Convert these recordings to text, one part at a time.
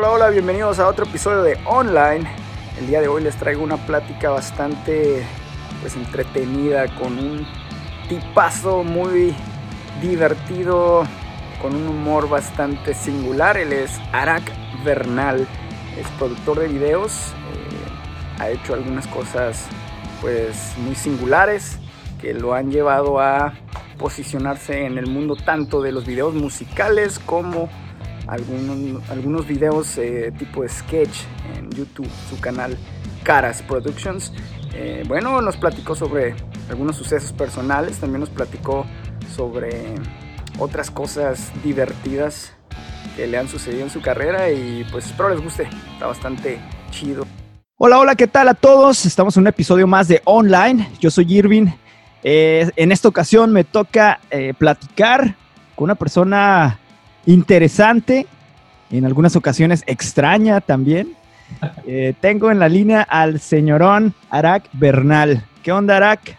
Hola, hola, bienvenidos a otro episodio de Online. El día de hoy les traigo una plática bastante pues entretenida con un tipazo muy divertido, con un humor bastante singular. Él es Arak Bernal, es productor de videos, eh, ha hecho algunas cosas pues muy singulares que lo han llevado a posicionarse en el mundo tanto de los videos musicales como algunos, algunos videos eh, tipo sketch en YouTube, su canal Caras Productions. Eh, bueno, nos platicó sobre algunos sucesos personales, también nos platicó sobre otras cosas divertidas que le han sucedido en su carrera y pues espero les guste, está bastante chido. Hola, hola, ¿qué tal a todos? Estamos en un episodio más de Online. Yo soy Irving. Eh, en esta ocasión me toca platicar con una persona interesante, en algunas ocasiones extraña también. Eh, tengo en la línea al señorón Arak Bernal. ¿Qué onda, Arak?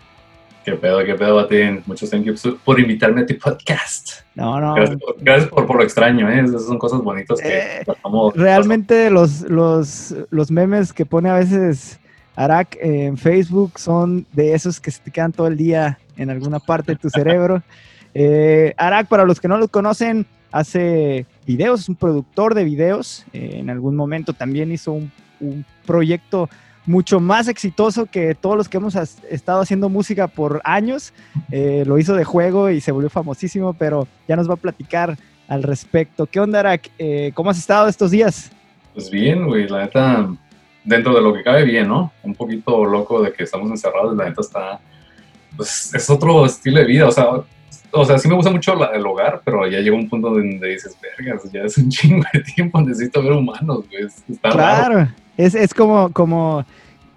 ¿Qué pedo, qué pedo, Batín? Muchos gracias por invitarme a tu podcast. No, no. Gracias por, lo extraño, ¿eh? Esas son cosas bonitas que eh, Realmente los, los, los memes que pone a veces Arak en Facebook son de esos que se te quedan todo el día en alguna parte de tu cerebro. Eh, Arak, para los que no lo conocen, hace videos, es un productor de videos. Eh, en algún momento también hizo un, proyecto mucho más exitoso que todos los que hemos estado haciendo música por años. Eh, lo hizo de juego y se volvió famosísimo, pero ya nos va a platicar al respecto. ¿Qué onda, Arak? Eh, ¿Cómo has estado estos días? Pues bien, güey, la neta, dentro de lo que cabe bien, ¿no? Un poquito loco de que estamos encerrados, la neta está, pues es otro estilo de vida, o sea, o sea, sí me gusta mucho el hogar, pero ya llega un punto donde dices, vergas, ya es un chingo de tiempo, necesito ver humanos, güey. claro, Es, es como, como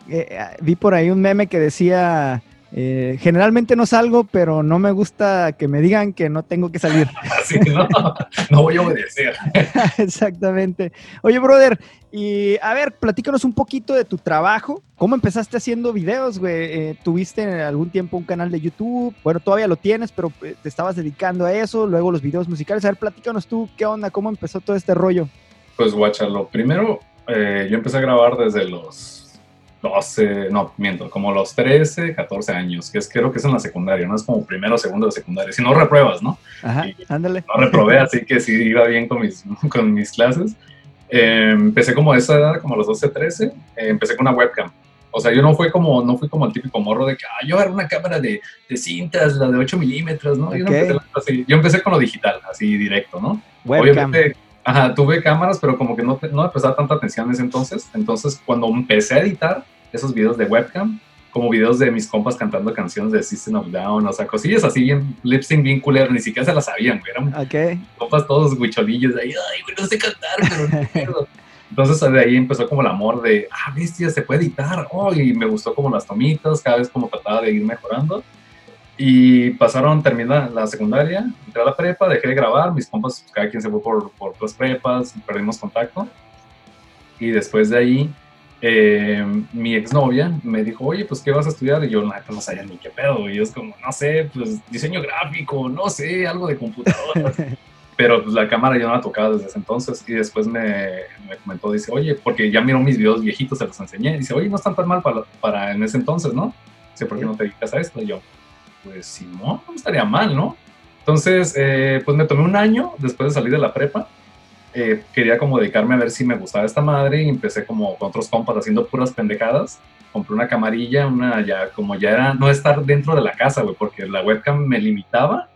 eh, vi por ahí un meme que decía, eh, generalmente no salgo, pero no me gusta que me digan que no tengo que salir. Así no, no voy a obedecer. Exactamente. Oye, brother, y a ver, platícanos un poquito de tu trabajo. ¿Cómo empezaste haciendo videos, güey? Eh, ¿Tuviste en algún tiempo un canal de YouTube? Bueno, todavía lo tienes, pero eh, te estabas dedicando a eso, luego los videos musicales. A ver, platícanos tú, ¿qué onda? ¿Cómo empezó todo este rollo? Pues, guacha, lo primero, yo empecé a grabar desde los 12, no, miento, como los 13, 14 años, que es creo que es en la secundaria, ¿no? Es como primero, segundo de secundaria. Si no repruebas, ¿no? Ajá, ándale. No reprobé, así que sí iba bien con mis, con mis clases. Eh, empecé como a esa edad, como a los 12, 13, eh, empecé con una webcam. O sea, yo no fui como, no fui como el típico morro de que, ah, yo era una cámara de, de cintas, la de 8 milímetros, ¿no? Yo, empecé así. yo empecé con lo digital, así directo, ¿no? Webcam. Obviamente, ajá, tuve cámaras, pero como que no, no me prestaba tanta atención en ese entonces. Entonces, cuando empecé a editar, esos videos de webcam, como videos de mis compas cantando canciones de System of Down, o sea, cosillas así bien, lip sync bien culero, ni siquiera se las sabían, güey. Eran compas todos huicholillos ahí, ay, güey, no sé cantar, pero Entonces de ahí empezó como el amor de, ah, bestia, se puede editar, oh, y me gustó como las tomitas, cada vez como trataba de ir mejorando. Y pasaron, terminé la secundaria, entré a la prepa, dejé de grabar, mis compas, cada quien se fue por, por otras prepas, perdimos contacto. Y después de ahí eh, mi exnovia me dijo, oye, pues, ¿qué vas a estudiar? Y yo, no sabía ni qué pedo. Y es como, no sé, pues, diseño gráfico, no sé, algo de computadora. Pero pues, la cámara yo no la tocaba desde ese entonces. Y después me, me, comentó, dice, oye, porque ya miró mis videos viejitos, se los enseñé. Dice, oye, no están tan mal para, para en ese entonces, ¿no? Dice, ¿por qué no te dedicas a esto? Y yo, pues, si no, no estaría mal, ¿no? Entonces, eh, pues me tomé un año después de salir de la prepa eh, quería como dedicarme a ver si me gustaba esta madre y empecé como con otros compas haciendo puras pendejadas. Compré una camarilla, una ya, como ya era no estar dentro de la casa, güey, porque la webcam me limitaba,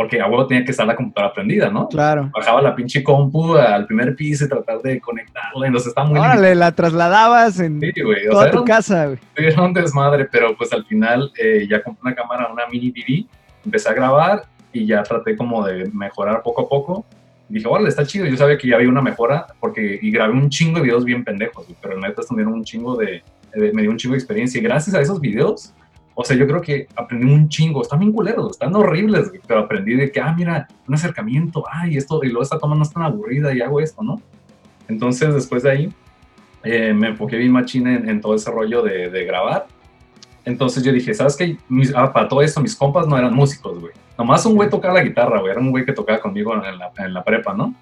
porque a huevo tenía que estar la computadora prendida, ¿no? Claro. Bajaba la pinche compu al primer piso y tratar de conectarla, entonces está muy... Órale, la trasladabas en toda tu casa, güey. Era un desmadre, pero pues al final eh, ya compré una cámara, una mini DV, empecé a grabar y ya traté como de mejorar poco a poco dije, órale, está chido. Yo sabía que ya había una mejora porque y grabé un chingo de videos bien pendejos, pero neta también un chingo de, me dio un chingo de experiencia. Y gracias a esos videos, o sea, yo creo que aprendí un chingo. Están bien culeros, están horribles, pero aprendí de que, ah, mira, un acercamiento, ay, esto, y luego esta toma no es tan aburrida y hago esto, ¿no? Entonces, después de ahí, eh, me enfoqué bien machín en, en, todo ese rollo de, de grabar. Entonces yo dije, ¿sabes qué? ah, para todo esto, mis compas no eran músicos, güey. Nomás un güey tocaba la guitarra, güey. Era un güey que tocaba conmigo en la, en la prepa, ¿no?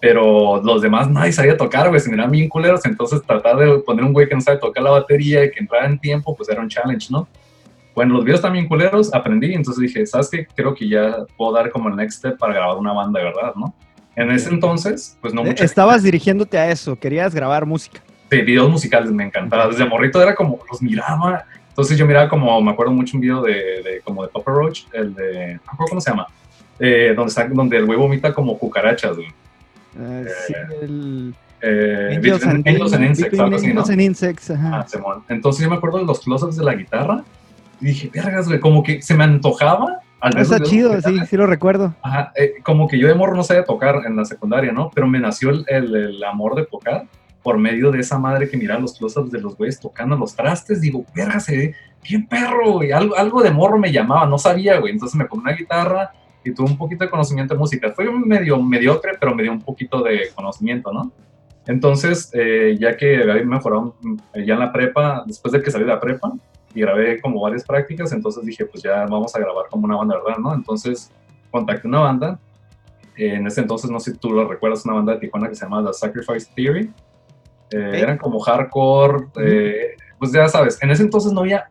pero los demás nadie sabía tocar, güey, se miraban bien culeros, entonces tratar de poner un güey que no sabe tocar la batería y que entrara en tiempo, pues era un challenge, ¿no? Bueno, los videos también culeros, aprendí, entonces dije, ¿sabes qué? Creo que ya puedo dar como el next step para grabar una banda verdad, ¿no? En ese entonces, pues no mucho. Estabas dirigiéndote a eso, querías grabar música. Sí, videos musicales me encantaba. Desde morrito era como, los miraba. Entonces yo miraba como, me acuerdo mucho un video de, de como de Papa Roach, el de, cómo se llama, eh, donde, está, donde el güey vomita como cucarachas, güey. Uh, sí, el... Eh, Angels and, Angels and Insects, algo así, ¿no? Insects, ajá. Ah. Entonces yo me acuerdo de los close-ups de la guitarra y dije, vergas, güey, como que se me antojaba. Al ver Está videos chido, sí, sí lo recuerdo. Ajá, eh, como que yo de morro no sabía tocar en la secundaria, ¿no? Pero me nació el, el- el amor de tocar por medio de esa madre que miraba los close-ups de los güeyes tocando los trastes. Digo, verga, se ve bien perro, güey. Algo, algo de morro me llamaba, no sabía, güey. Entonces me ponía una guitarra y tuve un poquito de conocimiento de música. Fue medio mediocre, pero me dio un poquito de conocimiento, ¿no? Entonces, eh, ya que había mejorado mm, ya en la prepa, después de que salí de la prepa, y grabé como varias prácticas, entonces dije, pues ya vamos a grabar como una banda, ¿verdad? ¿no? Entonces contacté una banda, eh, en ese entonces, no sé si tú lo recuerdas, una banda de Tijuana que se llama The Sacrifice Theory, Eh, eran como hardcore, eh, pues ya sabes, en ese entonces no había,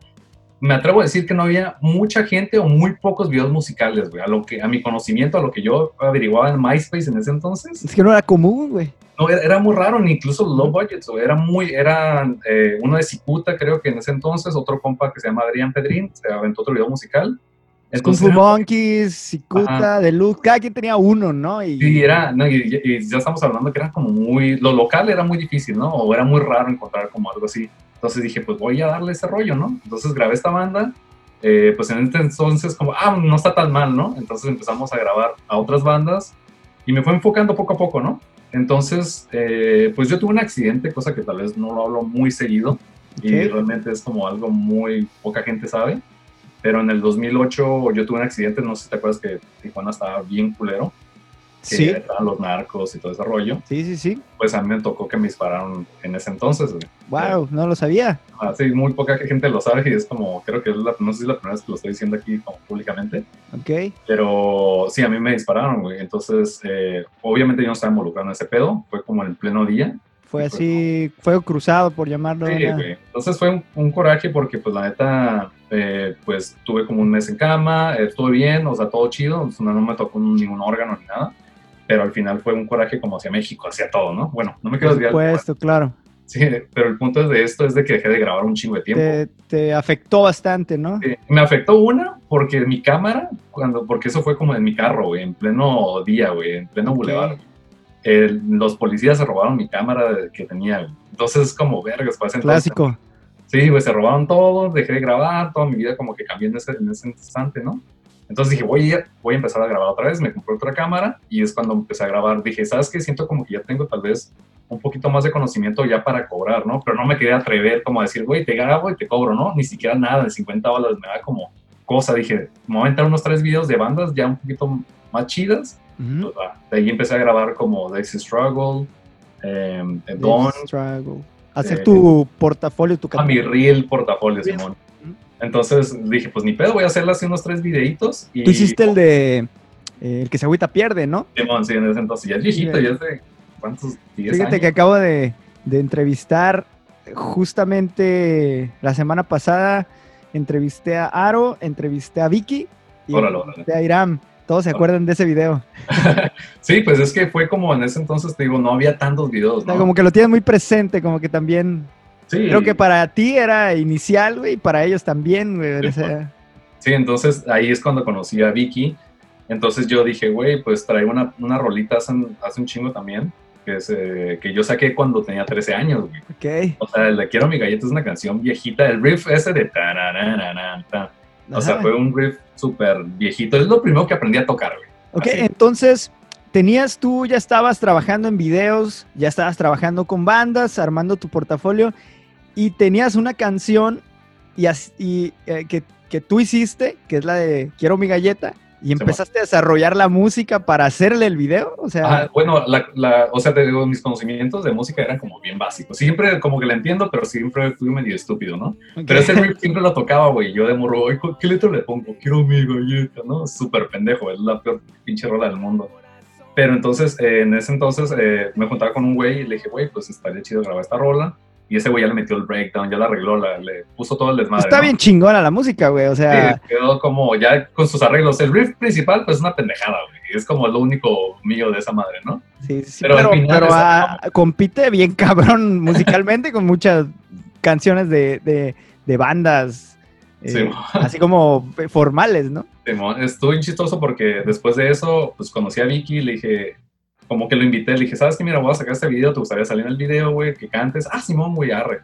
me atrevo a decir que no había mucha gente o muy pocos videos musicales, güey, a lo que, a mi conocimiento, a lo que yo averiguaba en MySpace en ese entonces, Es que no era común, güey. no, era, era muy raro, ni incluso low budgets, güey, era muy, era eh, uno de Cicuta, creo que en ese entonces, otro compa que se llama Adrián Pedrín, se aventó otro video musical. Kung Entonces, Fu era- Monkeys, Cicuta, Deluxe, cada quien tenía uno, ¿no? Y, sí, era, no, y, y ya estamos hablando que era como muy, lo local era muy difícil, ¿no? O era muy raro encontrar como algo así. Entonces dije, pues voy a darle ese rollo, ¿no? Entonces grabé esta banda, eh, pues en este entonces como, ah, no está tan mal, ¿no? Entonces empezamos a grabar a otras bandas y me fue enfocando poco a poco, ¿no? Entonces, eh, pues yo tuve un accidente, cosa que tal vez no lo hablo muy seguido y Ok. realmente es como algo muy poca gente sabe. Pero en el 2008 yo tuve un accidente, no sé si te acuerdas que Tijuana estaba bien culero, que sí, estaban los narcos y todo ese rollo. sí, sí, sí. Pues a mí me tocó que me dispararon en ese entonces. güey. Wow, no lo sabía. Ah, sí, muy poca gente lo sabe y es como, creo que es la, no sé si es la primera vez que lo estoy diciendo aquí como públicamente, Ok. pero sí, a mí me dispararon, güey. Entonces, eh, obviamente yo no estaba involucrado en ese pedo, fue como en pleno día. Fue Sí, así, fuego cruzado, por llamarlo. Sí, una- güey. Entonces fue un, un coraje porque, pues, la neta, eh, pues, tuve como un mes en cama, eh, estuve bien, o sea, todo chido, no, no me tocó ningún órgano ni nada, pero al final fue un coraje como hacia México, hacia todo, ¿no? Bueno, no me quiero Por desviar. tema. supuesto, claro. Sí, pero el punto de esto es de que dejé de grabar un chingo de tiempo. Te, te afectó bastante, ¿no? Sí, Me afectó una porque mi cámara, cuando, porque eso fue como en mi carro, güey, en pleno día, güey, en pleno Ok. bulevar. Los policías se robaron mi cámara que tenía, güey. Entonces es como vergas. Clásico. Sí, güey, se robaron todo, dejé de grabar, toda mi vida como que cambié en ese, en ese instante, ¿no? Entonces dije, voy a, voy a empezar a grabar otra vez, me compré otra cámara y es cuando empecé a grabar. Dije, ¿sabes qué? Siento como que ya tengo tal vez un poquito más de conocimiento ya para cobrar, ¿no? Pero no me quería atrever como a decir, güey, te grabo y te cobro, ¿no? Ni siquiera nada, de 50 dólares me da como cosa. Dije, me voy a aventar unos tres videos de bandas ya un poquito más chidas. Ujú. Pues, va. De ahí empecé a grabar como Dexy Struggle, eh, Dawn, Struggle. Hacer Eh, tu portafolio, tu a mi reel portafolio. Simón. Entonces dije, pues ni pedo, voy a hacerle así unos tres videitos. Y, Tú hiciste el de eh, el que se agüita pierde, ¿no? Simón, sí, en ese entonces ya es viejito, Sí. ya es de cuántos, 10 Fíjate años. que acabo de, de entrevistar justamente la semana pasada. Entrevisté a Aro, entrevisté a Vicky y Órale, entrevisté a Iram. Todos se Órale. acuerdan de ese video. Sí, pues es que fue como en ese entonces, te digo, no había tantos videos, O sea, ¿no? como que lo tienes muy presente, como que también. Sí, Creo que para ti era inicial, güey, y para ellos también, güey. o sea, sí, entonces ahí es cuando conocí a Vicky. Entonces yo dije, güey, pues traigo una, una rolita hace, un- hace un chingo también, que, es, eh, que yo saqué cuando tenía 13 años, güey. ok. O sea, el de Quiero mi galleta es una canción viejita, el riff ese de... tararararán, tan. O sea, fue un riff súper viejito. Es lo primero que aprendí a tocar, güey. Ok, Así. entonces, tenías tú, ya estabas trabajando en videos, ya estabas trabajando con bandas, armando tu portafolio, y tenías una canción y, y, eh, que, que tú hiciste, que es la de Quiero mi galleta, y empezaste a desarrollar la música para hacerle el video. O sea, Ajá, bueno, la, la- o sea, te digo, mis conocimientos de música eran como bien básicos. Siempre como que la entiendo, pero siempre fui medio estúpido, ¿no? ok. Pero ese riff siempre lo tocaba, güey. Yo de morro, "Ay, ¿qué letra le pongo? Quiero mi galleta, ¿no? Súper pendejo, es la peor pinche rola del mundo. Pero entonces, eh, en ese entonces, eh, me juntaba con un güey y le dije, güey, pues estaría chido grabar esta rola. Y ese güey ya le metió el breakdown, ya la arregló, la, le puso todo el desmadre. Está ¿no? bien chingona la música, güey. O sea, Sí, quedó como ya con sus arreglos. El riff principal, pues es una pendejada, güey. Es como lo único mío de esa madre, ¿no? sí, sí, pero pero, pero, es- ah, compite bien cabrón musicalmente con muchas canciones de, de, de bandas, eh, Sí. así como formales, ¿no? Simón, estuvo bien chistoso porque después de eso, pues conocí a Vicky y le dije, como que lo invité, le dije, ¿sabes qué? Mira, voy a sacar este video, ¿te gustaría salir en el video, güey? Que cantes. Ah, Simón, güey, arre.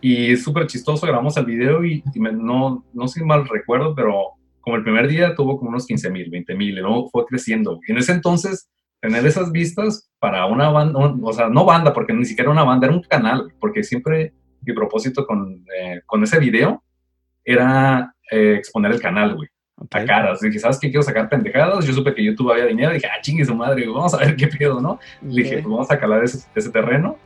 Y súper chistoso, grabamos el video y, y me- no, no sé si mal recuerdo, pero como el primer día tuvo como unos 15 mil, 20 mil, y luego fue creciendo. güey. En ese entonces, tener esas vistas para una banda, o sea, no banda, porque ni siquiera era una banda, era un canal, porque siempre mi propósito con, eh, con ese video era eh, exponer el canal, güey Ok. a caras. Dije, ¿sabes qué? Quiero sacar pendejadas. Yo supe que YouTube había dinero. Dije, ah, chingue su madre, vamos a ver qué pedo, ¿no? Le dije, pues vamos a calar ese, ese terreno.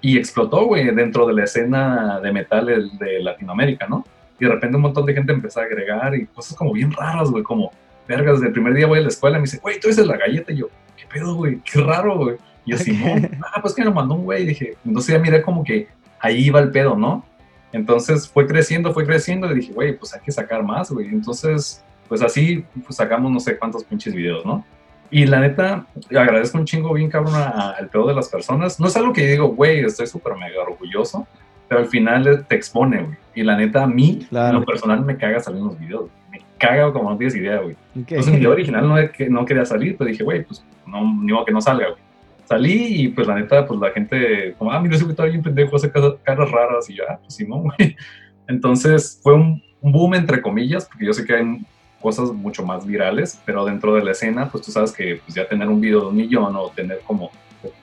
Y explotó, güey, dentro de la escena de metal de Latinoamérica, ¿no? Y de repente un montón de gente empezó a agregar y cosas como bien raras, güey, como, vergas, desde el primer día voy a la escuela y me dice, güey, tú eres la galleta. Y yo, ¿qué pedo, güey? Qué raro, güey. Y yo, Simón, ah, pues que me lo mandó un güey. Dije, entonces ya miré como que ahí iba el pedo, ¿no? Entonces fue creciendo, fue creciendo y dije, güey, pues hay que sacar más, güey. Entonces, pues así pues, sacamos no sé cuántos pinches videos, ¿no? Y la neta, agradezco un chingo bien cabrón al pedo de las personas. No es algo que yo digo, güey, estoy súper mega orgulloso, pero al final te expone, güey. Y la neta, a mí, Claro. en lo personal, me caga salir en los videos. Me caga como no tienes idea, güey. Ok. Entonces, mi video original no, no quería salir, pero dije, güey, pues no, ni modo que no salga, güey. Salí y pues la neta, pues la gente, como, ah, mira, ese güey está bien pendejo, hace caras, raras. Y yo, ah, pues sí, no, güey. Entonces fue un, un boom, entre comillas, porque yo sé que hay cosas mucho más virales, pero dentro de la escena, pues tú sabes que pues, ya tener un video de un millón o tener como,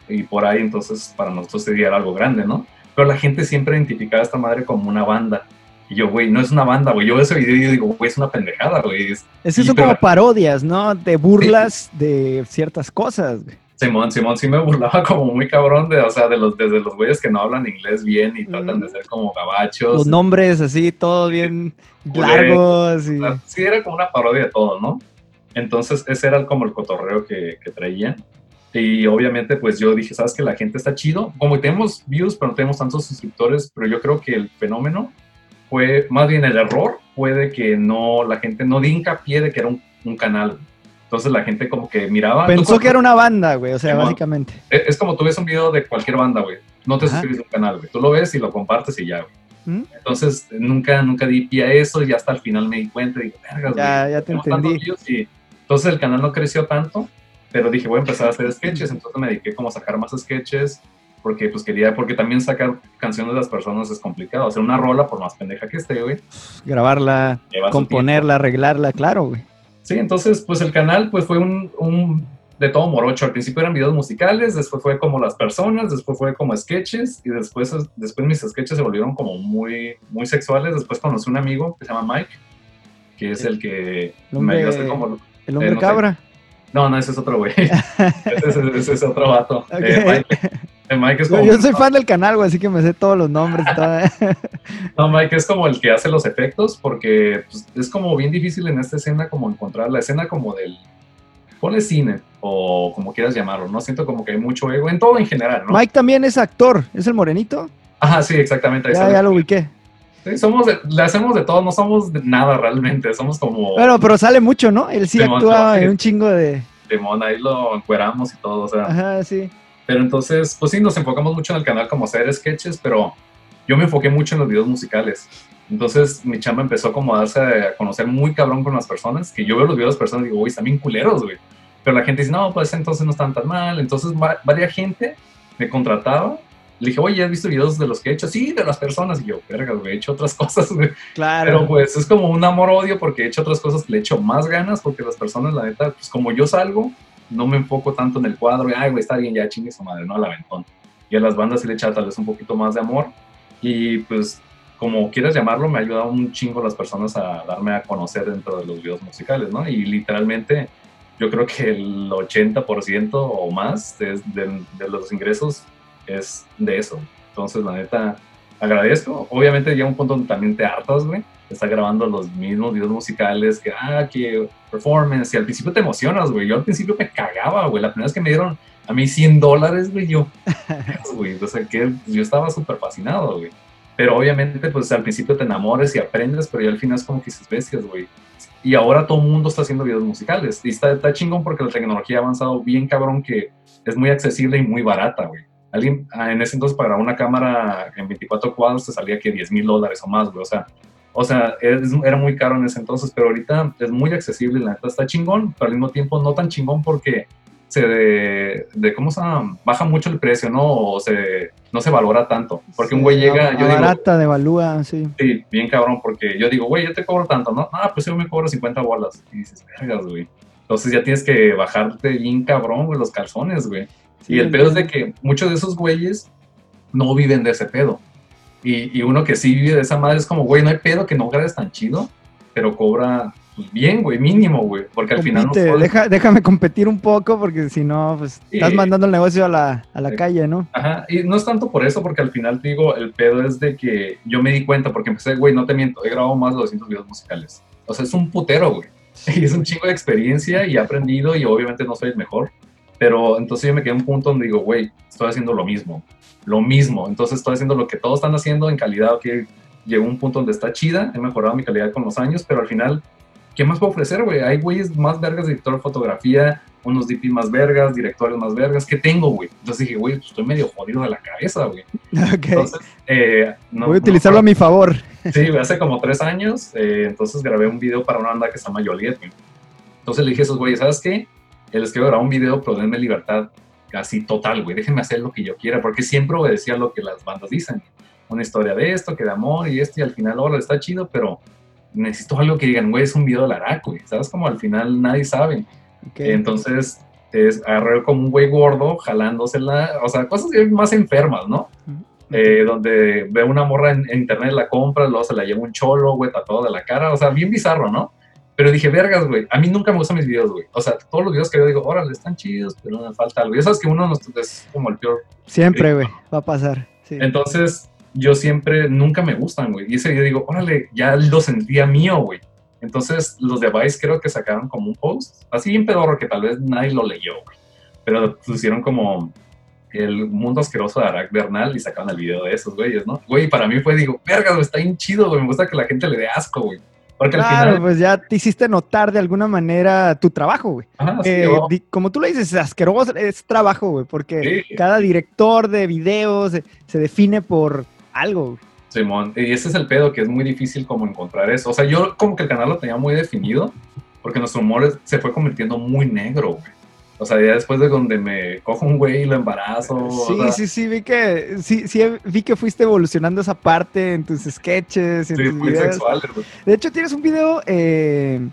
y por ahí, entonces para nosotros sería algo grande, ¿no? Pero la gente siempre identificaba a esta madre como una banda. Y yo, güey, no es una banda, güey. Yo veo ese video y yo digo, güey, es una pendejada, güey. Es, que Sí, son pero- como parodias, ¿no? De burlas de ciertas cosas. güey. Simón, Simón sí me burlaba como muy cabrón de, o sea, de los, desde los güeyes que no hablan inglés bien y tratan de ser como gabachos. Los nombres así, todos bien largos. Y... Sí, era como una parodia de todo, ¿no? Entonces, ese era como el cotorreo que, que traían. Y obviamente, pues yo dije, ¿sabes que La gente está chido. Como tenemos views, pero no tenemos tantos suscriptores, pero yo creo que el fenómeno fue, más bien el error, fue de que no, la gente no di hincapié de que era un, un canal. Entonces la gente como que miraba. Pensó que era una banda, güey. O sea, básicamente. Es es como tú ves un video de cualquier banda, güey. No te Ajá. suscribes a un canal, güey. Tú lo ves y lo compartes y ya, güey. ¿Mm? Entonces, nunca, nunca di pie a eso y hasta al final me di cuenta y digo, vergas, Ya, güey, ya te tenemos tantos entendí. y entonces el canal no creció tanto, pero dije, voy a empezar a hacer sketches, entonces me dediqué como a sacar más sketches porque pues quería, porque también sacar canciones de las personas es complicado, hacer una rola por más pendeja que esté, güey. Grabarla, componerla, arreglarla, claro, güey. Sí, entonces, pues el canal pues fue un, un de todo morocho. Al principio eran videos musicales, después fue como las personas, después fue como sketches y después, después mis sketches se volvieron como muy, muy sexuales. Después conocí un amigo que se llama Mike, que es el que El me hombre- ayudó a hacer como... El hombre Eh, no sé. cabra. No, no, ese es otro güey. ese, es- ese es otro vato. Ok. Eh, Mike, Mike es Yo, como... yo soy fan del canal, güey, así que me sé todos los nombres. y todo. No, Mike es como el que hace los efectos porque pues, es como bien difícil en esta escena como encontrar la escena como del... Ponle cine o como quieras llamarlo, ¿no? Siento como que hay mucho ego en todo en general, ¿no? Mike también es actor, es el morenito. Ajá, sí, exactamente. ahí Ya, lo ubiqué. Sí, somos de- le hacemos de todo, no somos de nada realmente, somos como Bueno, pero sale mucho, ¿no? Él sí sí. en un chingo de. limón, ahí lo encueramos y todo, o sea. Ajá, sí. Pero entonces, pues sí, nos enfocamos mucho en el canal como hacer sketches, pero yo me enfoqué mucho en los videos musicales. Entonces mi chamba empezó como a darse a conocer muy cabrón con las personas, que yo veo los videos de las personas y digo, uy, están bien culeros, güey. Pero la gente dice, no, pues entonces no están tan mal. Entonces va- varias gente me contrataba. Le dije, oye, ¿has visto videos de los que he hecho? Sí, de las personas. Y yo, verga, güey, he hecho otras cosas, güey. Claro. Pero pues es como un amor-odio porque he hecho otras cosas le echo más ganas porque las personas, la neta, pues como yo salgo, no me enfoco tanto en el cuadro y, ay, güey, está bien, ya chingue su madre, no al aventón. Y a las bandas sí le echa tal vez un poquito más de amor. Y pues, como quieras llamarlo, me ha ayudado un chingo las personas a darme a conocer dentro de los videos musicales, ¿no? Y literalmente, yo creo que el 80% o más de- de los ingresos es de eso. Entonces, la neta, agradezco. Obviamente llega un punto donde también te hartas, güey. Estás grabando los mismos videos musicales que, ah, que performance. Y al principio te emocionas, güey. Yo al principio me cagaba, güey. La primera vez que me dieron a mí 100 dólares, güey, yo, güey, o sea, que yo estaba súper fascinado, güey. Pero obviamente, pues al principio te enamores y aprendes, pero ya al final es como que dices bestias, güey. Y ahora todo el mundo está haciendo videos musicales. Y está, está chingón porque la tecnología ha avanzado bien cabrón que es muy accesible y muy barata, güey. Alguien, ah, en ese entonces para una cámara en 24 cuadros te salía que 10 mil dólares o más, güey. O sea, o sea, era muy caro en ese entonces, pero ahorita es muy accesible, la neta está chingón, pero al mismo tiempo no tan chingón porque se de, cómo se llama? baja mucho el precio, ¿no? O se no se valora tanto, porque un güey llega, yo barata, devalúa, sí. Sí, bien cabrón, porque yo digo, güey, yo te cobro tanto, ¿no? Ah, pues yo me cobro 50 bolas. Y dices, vergas, güey. Entonces ya tienes que bajarte bien cabrón, güey, los calzones, güey. Y el pedo es de que muchos de esos güeyes no viven de ese pedo. Y, y uno que sí vive de esa madre es como, güey, no hay pedo que no grabes tan chido, pero cobra pues bien, güey, mínimo, güey, porque al final... No deja, déjame competir un poco porque si no, pues estás mandando el negocio a la, a la calle, ¿no? Ajá, y no es tanto por eso, porque al final, te digo, el pedo es de que yo me di cuenta, porque empecé, güey, no te miento, he grabado más de 200 videos musicales. O sea, es un putero, güey. Y es un chingo de experiencia y he aprendido y obviamente no soy el mejor. Pero entonces yo me quedé en un punto donde digo, güey, estoy haciendo lo mismo, lo mismo. Entonces estoy haciendo lo que todos están haciendo en calidad, que llegó un punto donde está chida, he mejorado mi calidad con los años, pero al final ¿qué más puedo ofrecer, güey? Hay güeyes más vergas, director de fotografía, unos DP más vergas, directores más vergas. ¿Qué tengo, güey? Entonces dije, güey, pues estoy medio jodido de la cabeza, güey. Entonces, eh, Voy a utilizarlo a mi favor. Sí, hace como tres años, eh, entonces grabé un video para una banda que se llama Joliet, güey. Entonces le dije a esos güeyes, ¿sabes qué? Les quiero grabar un video, pero denme libertad casi total, güey. Déjenme hacer lo que yo quiera, porque siempre obedecía lo que las bandas dicen. Una historia de esto, que de amor y esto, y al final, ahora está chido, pero necesito algo que digan, güey, es un video de la güey, ¿sabes? Como al final nadie sabe. Entonces, es agarrar como un güey gordo, jalándosela, o sea, cosas más enfermas, ¿no? Eh, donde ve una morra en, internet, la compra, luego se la lleva un cholo, güey, tatuado de la cara, o sea, bien bizarro, ¿no? Pero dije, vergas, güey, a mí nunca me gustan mis videos, güey. O sea, todos los videos que yo digo, órale, están chidos, pero me falta algo. Y sabes que uno es como el peor. Siempre, güey, va a pasar. Entonces, yo siempre, nunca me gustan, güey. Y ese día digo, órale, ya lo sentía mío, güey. Entonces, los de Vice creo que sacaron como un post, así bien pedorro, que tal vez nadie lo leyó, güey. Pero pusieron como el mundo asqueroso de Arak Bernal y sacaron el video de esos güeyes, ¿no? Güey, para mí fue, digo, verga, güey, está bien chido, güey. Me gusta que la gente le dé asco, güey. Porque claro, al final... pues ya te hiciste notar de alguna manera tu trabajo, güey. Eh, como tú le dices, asqueroso es trabajo, güey, porque cada director de videos se define por algo. Simón, y ese es el pedo, que es muy difícil como encontrar eso. O sea, yo como que el canal lo tenía muy definido, porque nuestro humor se fue convirtiendo muy negro, güey. O sea, ya después de donde me cojo un güey y lo embarazo. Sí, sí, sí, vi que, sí, sí, vi que fuiste evolucionando esa parte en tus sketches, en tus videos. De hecho, tienes un video eh,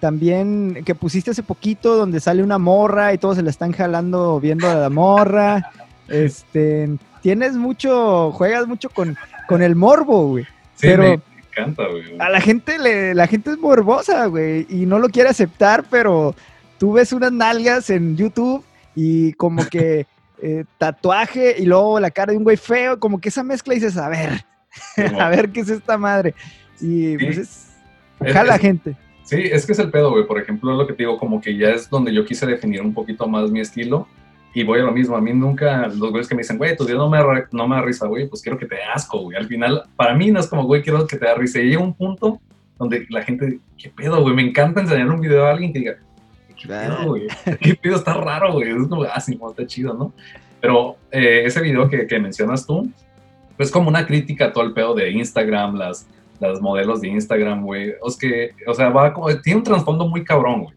también que pusiste hace poquito donde sale una morra y todos se la están jalando viendo a la morra. este, tienes mucho, juegas mucho con, con el morbo, güey. Sí, pero me encanta, güey. A la gente le, la gente es morbosa, güey, y no lo quiere aceptar, pero tú ves unas nalgas en YouTube y como que eh, tatuaje y luego la cara de un güey feo, como que esa mezcla dices, a ver, a ver qué es esta madre. Y pues es, la gente. Sí, es que es el pedo, güey. Por ejemplo, lo que te digo, como que ya es donde yo quise definir un poquito más mi estilo y voy a lo mismo, a mí nunca, los güeyes que me dicen, güey, tu día no me, no me da risa, güey, pues quiero que te dé asco, güey. Al final, para mí no es como, güey, quiero que te dé risa. Y llega un punto donde la gente, ¿qué pedo, güey? Me encanta enseñar un video a alguien que diga, ¿qué pedo, güey? ¿Qué pedo? Está raro, güey. Es como, ah, sí, está chido, ¿no? Pero eh, ese video que, que mencionas tú, pues como una crítica a todo el pedo de Instagram, las, las modelos de Instagram, güey. Es que, o sea, va como, tiene un trasfondo muy cabrón, güey.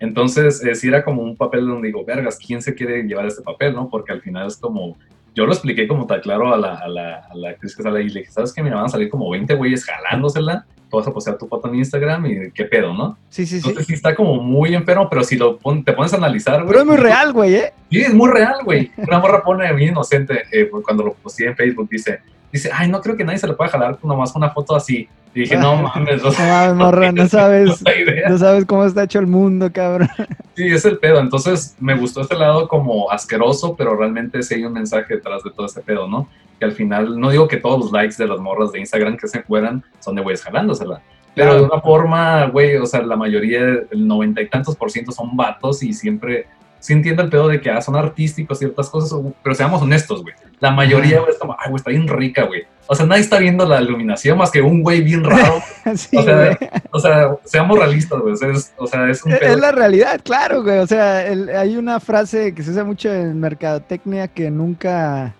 Entonces, eh, sí era como un papel donde digo, vergas, ¿quién se quiere llevar este papel, no? Porque al final es como, yo lo expliqué como tal claro a la, a la, a la actriz que sale ahí, le dije, ¿sabes qué? Me van a salir como 20 güeyes jalándosela, tú vas a postear tu foto en Instagram y qué pedo, ¿no? Sí, sí, Entonces, sí. está como muy enfermo, pero si lo te pones a analizar, güey. Pero es muy real, güey, ¿eh? Sí, es muy real, güey. Una morra pone bien inocente, eh, cuando lo posteé en Facebook, dice, dice, ay, no creo que nadie se le pueda jalar nomás una foto así. Y dije, no mames, no, mames, morra, no sabes, no sabes cómo está hecho el mundo, cabrón. Sí, es el pedo. Entonces me gustó este lado como asqueroso, pero realmente sí hay un mensaje detrás de todo este pedo, ¿no? Que al final, no digo que todos los likes de las morras de Instagram que se encueran son de güeyes jalándosela. Pero de una forma, güey, o sea, la mayoría, el noventa y tantos por ciento son vatos y siempre sí entiendo el pedo de que ah, son artísticos ciertas cosas, pero seamos honestos, güey. La mayoría, güey, está, ay, güey, está bien rica, güey. O sea, nadie está viendo la iluminación más que un güey bien raro. sí, o, sea, o, sea, seamos realistas, güey. O sea, es, o sea, es, un pedo. es la realidad, claro, güey. O sea, hay una frase que se usa mucho en mercadotecnia que nunca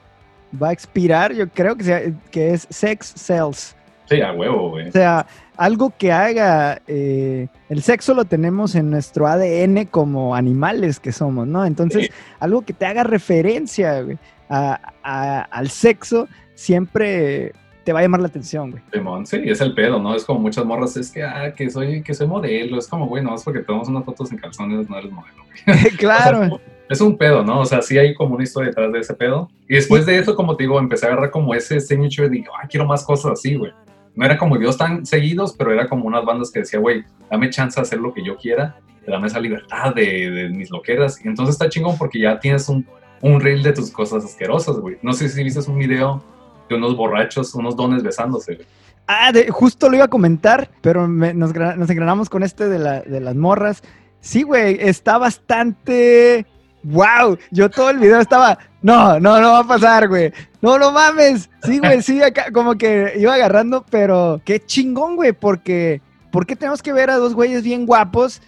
va a expirar, yo creo que, que es sex sells. Sí, a huevo, güey. O sea, algo que haga, eh, el sexo lo tenemos en nuestro ADN como animales que somos, ¿no? Entonces, algo que te haga referencia güey, al sexo siempre te va a llamar la atención, güey. Sí, es el pedo, ¿no? Es como muchas morras, es que, ah, que soy, que soy modelo, es como, güey, no, es porque tomamos unas fotos en calzones, no eres modelo, güey. claro. es un pedo, ¿no? O sea, sí hay como una historia detrás de ese pedo. Y después de eso, como te digo, empecé a agarrar como ese signature y dije, ah, quiero más cosas así, güey no era como videos tan seguidos, pero era como unas bandas que decía, güey, dame chance de hacer lo que yo quiera, dame esa libertad de, mis loqueras. Y entonces está chingón porque ya tienes un, un reel de tus cosas asquerosas, güey. No sé si viste un video de unos borrachos, unos dones besándose, güey. Ah, justo lo iba a comentar, pero nos, nos engranamos con este de, la, de las morras. Sí, güey, está bastante wow, yo todo el video estaba, no, no, no va a pasar, güey. No, no mames. Sí, güey, sí, acá como que iba agarrando, pero qué chingón, güey, porque ¿por qué tenemos que ver a dos güeyes bien guapos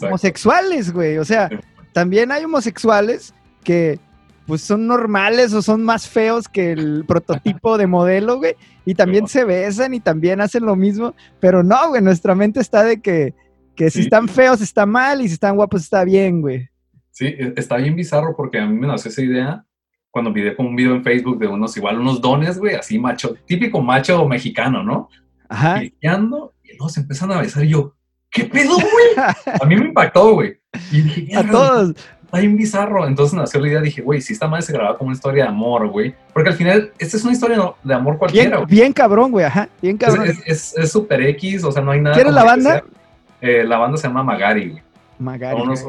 homosexuales, güey? O sea, también hay homosexuales que pues son normales o son más feos que el prototipo de modelo, güey, y también se besan y también hacen lo mismo, pero no, güey, nuestra mente está de que, que si están feos está mal y si están guapos está bien, güey. Sí, e, está bien bizarro porque a mí me nació esa idea cuando vi como un video en Facebook de unos, igual unos dones, güey, así macho, típico macho mexicano, ¿no? Ajá. Y luego se empiezan a besar y yo, ¿qué pedo, güey? a mí me impactó, güey. Y dije, a todos. Está bien bizarro. Entonces nació la idea, dije, güey, si esta madre se grababa como una historia de amor, güey. Porque al final, esta es una historia de amor cualquiera, Bien, bien cabrón, güey, ajá, bien cabrón. Es súper X, o sea, no hay nada. ¿Quién es la banda? Eh, la banda se llama Magari, güey.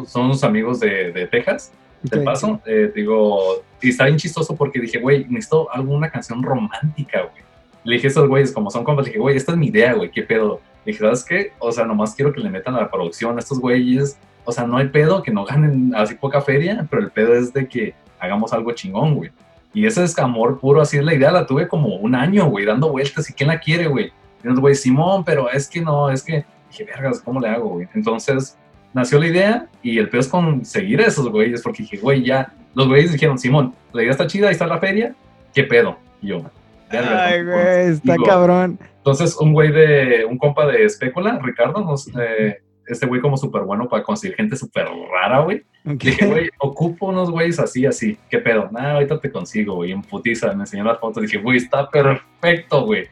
Son unos, amigos de, de Texas, de paso. Eh, digo, y está bien chistoso porque dije, güey, necesito alguna canción romántica, güey. Le dije a esos güeyes, como son compas, le dije, güey, esta es mi idea, güey, qué pedo. Le dije, ¿sabes qué? O sea, nomás quiero que le metan a la producción a estos güeyes. O sea, no hay pedo que no ganen así poca feria, pero el pedo es de que hagamos algo chingón, güey. Y ese es amor puro, así es la idea, la tuve como un año, güey, dando vueltas. ¿Y quién la quiere, güey? Y güey, Simón, pero es que no, es que, dije, vergas, ¿cómo le hago, güey? Entonces, nació la idea y el peor es conseguir esos güeyes, porque dije, güey, ya, los güeyes dijeron, Simón, la idea está chida, ahí está la feria, ¿qué pedo? Y yo, Ay, güey, está cabrón. Entonces, un güey de, un compa de especula, Ricardo, nos, eh, este güey como súper bueno para conseguir gente súper rara, güey. Dije, güey, ocupo unos güeyes así, así, ¿qué pedo? Nada, ahorita te consigo, güey, en putiza, me enseñó las fotos, dije, güey, está perfecto, güey.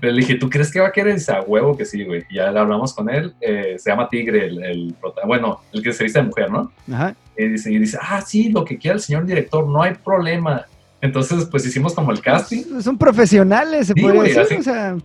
Le dije, ¿tú crees que va a querer? Y dice, a huevo que sí, güey. Ya hablamos con él. Eh, se llama Tigre, el, el, bueno, el que se viste de mujer, ¿no? Ajá. Y dice, y dice, ah, sí, lo que quiera el señor director, no hay problema. Entonces, pues hicimos como el casting. Son profesionales, se puede decir, o sea...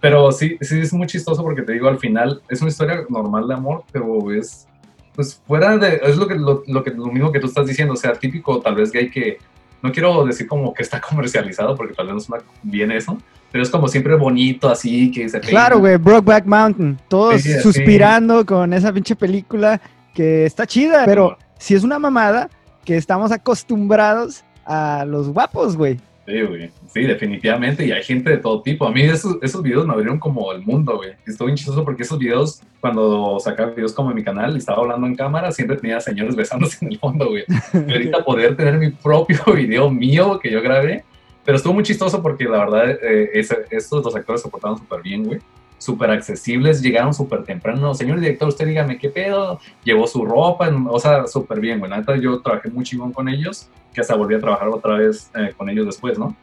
Pero sí, sí es muy chistoso porque te digo, al final es una historia normal de amor, pero es, pues fuera de, es lo que, lo, lo, que, lo mismo que tú estás diciendo, o sea, típico tal vez gay que, no quiero decir como que está comercializado porque tal vez no suena bien eso, pero es como siempre bonito, así, que se Claro, güey, Brokeback Mountain, todos suspirando con esa pinche película que está chida, pero si es una mamada que estamos acostumbrados a los guapos, güey. Sí, güey. Sí, definitivamente. Y hay gente de todo tipo. A mí esos, esos videos me abrieron como el mundo, güey. Estuvo bien chistoso porque esos videos, cuando sacaba videos como en mi canal y estaba hablando en cámara, siempre tenía señores besándose en el fondo, güey. Y ahorita poder tener mi propio video mío que yo grabé pero estuvo muy chistoso porque la verdad, eh, estos dos actores se portaron súper bien, güey. Súper accesibles, llegaron súper temprano. Señor director, usted dígame qué pedo. Llevó su ropa, o sea, súper bien, güey. Neta, yo trabajé muy chingón con ellos, que hasta volví a trabajar otra vez eh, con ellos después, ¿no?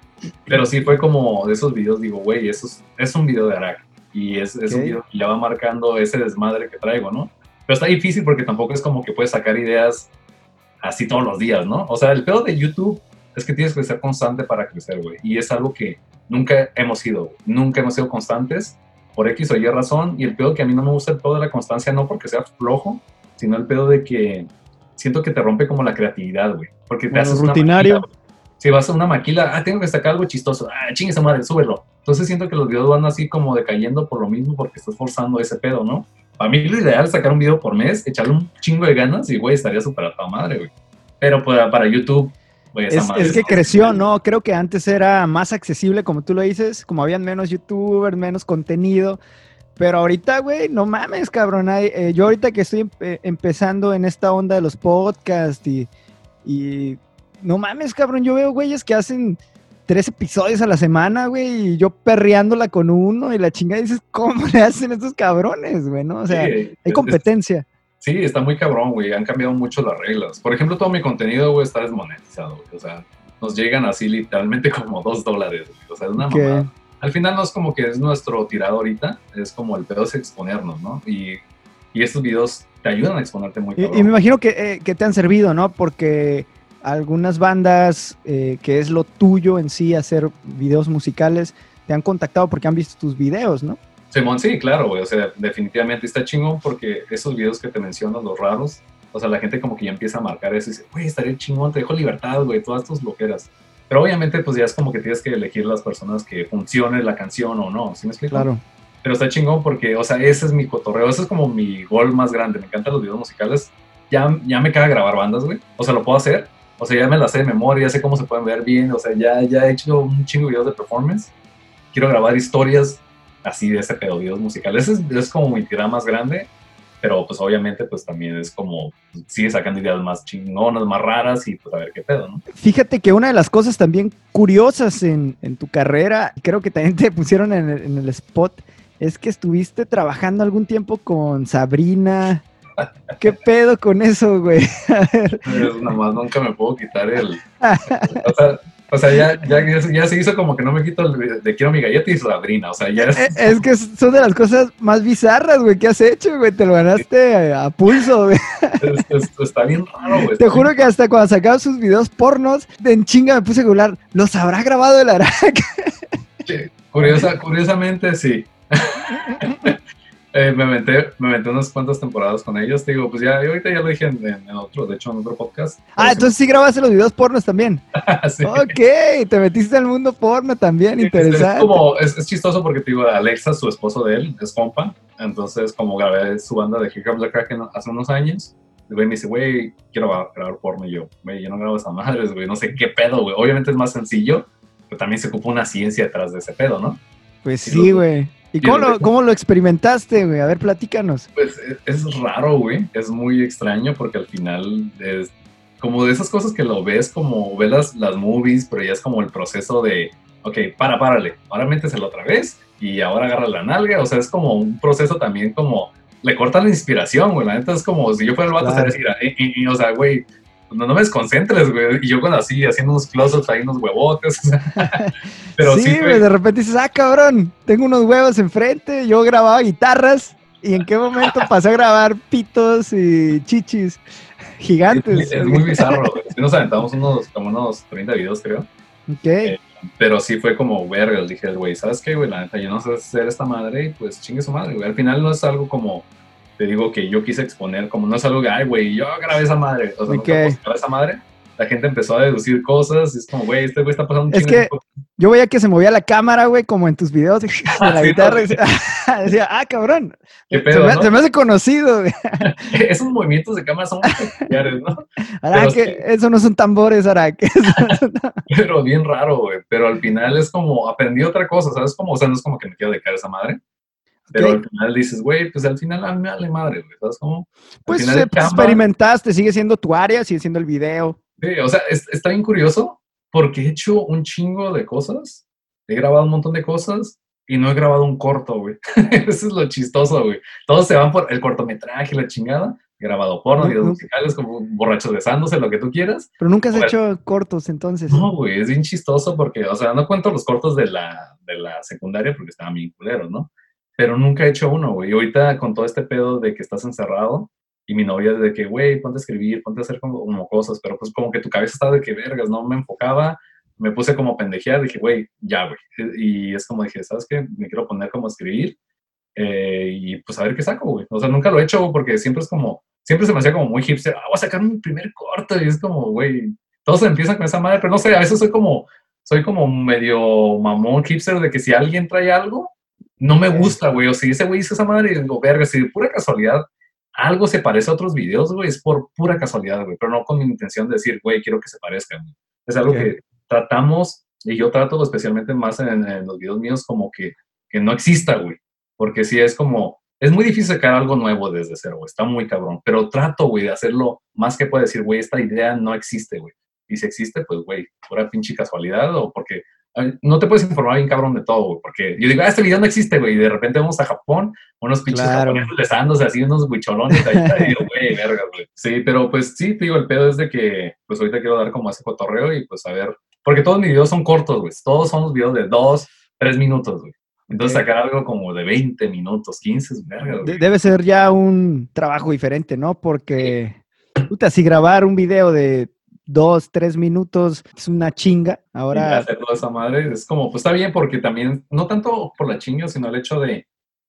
Pero sí fue como de esos videos, digo, güey, eso es, es, un video de Arak. Y es, es un video que ya va marcando ese desmadre que traigo, ¿no? Pero está difícil porque tampoco es como que puedes sacar ideas así todos los días, ¿no? O sea, el pedo de YouTube es que tienes que ser constante para crecer, güey. Y es algo que nunca hemos sido, nunca hemos sido constantes por X o Y razón. Y el pedo que a mí no me gusta el pedo de la constancia, no porque sea flojo, sino el pedo de que siento que te rompe como la creatividad, güey. Porque te Bueno, haces rutinario. Una maquila, si vas a una maquila, ah, tengo que sacar algo chistoso, ah, chingue esa madre, súbelo. Entonces siento que los videos van así como decayendo por lo mismo porque estás forzando ese pedo, ¿no? Para mí lo ideal es sacar un video por mes, echarle un chingo de ganas y, güey, estaría súper a toda madre, güey. Pero para, para YouTube, Es, es que creció, ¿no? Creo que antes era más accesible, como tú lo dices, como habían menos youtubers, menos contenido. Pero ahorita, güey, no mames, cabrón. hay- eh, yo ahorita que estoy empe- empezando en esta onda de los podcasts y, y no mames, cabrón, yo veo güeyes que hacen tres episodios a la semana, güey, y yo perreándola con uno y la chingada dices, ¿cómo le hacen estos cabrones, güey? ¿No? O sea, Sí, hay competencia. Sí, está muy cabrón, güey. Han cambiado mucho las reglas. Por ejemplo, todo mi contenido, güey, está desmonetizado, güey. O sea, nos llegan así literalmente como dos dólares, güey. O sea, es una Ok. mamada. Al final no es como que es nuestro tirado ahorita, es como el pedo es exponernos, ¿no? Y, y estos videos te ayudan a exponerte muy y me imagino que, eh, que te han servido, ¿no? Porque algunas bandas eh, que es lo tuyo en sí, hacer videos musicales, te han contactado porque han visto tus videos, ¿no? Simón, sí, claro, güey. O sea, definitivamente está chingón porque esos videos que te menciono, los raros, o sea, la gente como que ya empieza a marcar eso y dice, güey, estaría chingón, te dejo libertad, güey, todas tus loqueras. Pero obviamente, pues ya es como que tienes que elegir las personas que funcione la canción o no, ¿sí me explico? Claro. Pero está chingón porque, o sea, ese es mi cotorreo, ese es como mi gol más grande. Me encantan los videos musicales. Ya, ya me caga grabar bandas, güey. O sea, lo puedo hacer. O sea, ya me las sé de memoria, sé cómo se pueden ver bien. O sea, ya, ya he hecho un chingo de videos de performance. Quiero grabar historias así de ese pedo, videos musicales. Es, es como mi tirada más grande. Pero pues obviamente pues también es como, sigue sacando ideas más chingonas, más raras y pues a ver qué pedo, ¿no? Fíjate que una de las cosas también curiosas en, en tu carrera, creo que también te pusieron en el, en el spot, es que estuviste trabajando algún tiempo con Sabrina. ¿Qué pedo con eso, güey? A ver. Es nada más, nunca me puedo quitar el. O sea, o sea ya, ya, ya se hizo como que no me quito el de quiero mi galleta y Sabrina. O sea, ya es. Eh, Es que son de las cosas más bizarras, güey, que has hecho, güey. Te lo ganaste a pulso, güey. es- es- está bien raro, güey. Te juro que hasta cuando sacaba sus videos pornos, de en chinga me puse a googlear, ¿los habrá grabado el Arac? curiosa, curiosamente, sí. Eh, me aventé, me aventé unas cuantas temporadas con ellos. Te digo, pues ya, ahorita ya lo dije en, otro, de hecho, en otro podcast. Ah, entonces sí grabaste los videos pornos también. Sí. Ok, te metiste al mundo porno también, Es- interesante. Es, como, es, es chistoso porque te digo, Alexa, su esposo de él, es compa. Entonces, como grabé su banda de Here Comes the Kraken hace unos años, el güey me dice, güey, quiero grabar, grabar porno. Y yo, güey, yo no grabo esa madres, güey, no sé qué pedo, güey. Obviamente es más sencillo, pero también se ocupa una ciencia detrás de ese pedo, ¿no? Pues Sí, güey. ¿Y cómo lo- cómo lo experimentaste, güey? A ver, platícanos. Pues es, es raro, güey. Es muy extraño porque al final es como de esas cosas que lo ves como ves las, las movies, pero ya es como el proceso de, ok, para, párale, ahora méteselo otra vez y ahora agarra la nalga. O sea, es como un proceso también como, le corta la inspiración, güey. La neta es como si yo fuera el vato, Claro. así, y, y- y, o sea, güey. No, no me desconcentres, güey. Y yo con así, haciendo unos close-ups ahí, unos huevotes. pero sí, sí, güey, de repente dices, ah, cabrón, tengo unos huevos enfrente, yo grababa guitarras, ¿y en qué momento pasé a grabar pitos y chichis gigantes? Es, es muy bizarro, güey. Sí nos aventamos unos, como unos 30 videos, creo. Ok. Pero sí fue como verga. Dije, güey, ¿sabes qué, güey? La neta, yo no sé hacer esta madre y pues chingue su madre, güey. Al final no es algo como, te digo, que yo quise exponer, como no es algo que, ay, güey, yo grabé esa madre. O sea, Ok. no grabé esa madre. La gente empezó a deducir cosas y es como, güey, este güey está pasando un Es de que- cosas. Yo veía que se movía la cámara, güey, como en tus videos de la Sí, guitarra. no, y decía, ah, cabrón. ¿Qué se, me, no? se me hace conocido, güey. Esos movimientos de cámara son peculiares, ¿no? Ahora Pero que sí. eso no son tambores, que Pero bien raro, güey. Pero al final es como, aprendí otra cosa, ¿sabes? Como, o sea, no es como que me quiero dedicar a esa madre. Pero Ok. al final dices, güey, pues al final a mí me vale madre, güey. ¿Sabes cómo? Al Pues final eh, es chamba. experimentaste, sigue siendo tu área, sigue siendo el video. Sí, o sea, es- está bien curioso porque he hecho un chingo de cosas, he grabado un montón de cosas y no he grabado un corto, güey. Eso es lo chistoso, güey. Todos se van por el cortometraje, la chingada. Grabado porno, No, videos no. musicales, como borrachos besándose, lo que tú quieras. Pero nunca has Bueno. hecho cortos, entonces. No, güey, es bien chistoso porque, o sea, no cuento los cortos de la, de la secundaria porque estaban bien culeros, ¿no? Pero nunca he hecho uno, güey. Y ahorita con todo este pedo de que estás encerrado y mi novia de que, güey, ponte a escribir, ponte a hacer como, como cosas, pero pues como que tu cabeza está de que vergas, no me enfocaba, me puse como pendejear, dije, güey, ya, güey. Y es como dije, ¿sabes qué? Me quiero poner como a escribir eh, y pues a ver qué saco, güey. O sea, nunca lo he hecho porque siempre es como, siempre se me hacía como muy hipster, ah, voy a sacar mi primer corto y es como, güey, todos empiezan con esa madre, pero no sé, a veces soy como, soy como medio mamón hipster de que si alguien trae algo, no me gusta, güey. O si ese güey hizo esa madre digo, verga, si de pura casualidad algo se parece a otros videos, güey, es por pura casualidad, güey, pero no con mi intención de decir, güey, quiero que se parezcan. Es algo que tratamos, y yo trato especialmente más en, los videos míos, como que, que no exista, güey, porque si es como, es muy difícil sacar algo nuevo desde cero, güey, está muy cabrón, pero trato, güey, de hacerlo más que puede decir, güey, esta idea no existe, güey. Y si existe, pues, güey, pura pinche casualidad o porque no te puedes informar bien cabrón de todo, güey, porque yo digo, ah, este video no existe, güey, y de repente vamos a Japón, unos pinches japoneses besándose así, unos huicholones ahí, y digo, güey, verga, güey. Sí, pero pues sí, te digo, el pedo es de que, pues ahorita quiero dar como ese cotorreo y pues a ver, porque todos mis videos son cortos, güey, todos son los videos de dos, tres minutos, güey. Entonces sacar algo como de 20 minutos, 15, verga, güey. Debe ser ya un trabajo diferente, ¿no? Porque, puta, si grabar un video de dos, tres minutos, es una chinga. Ahora. hacer toda esa madre es como, pues está bien, porque también, no tanto por la chinga, sino el hecho de,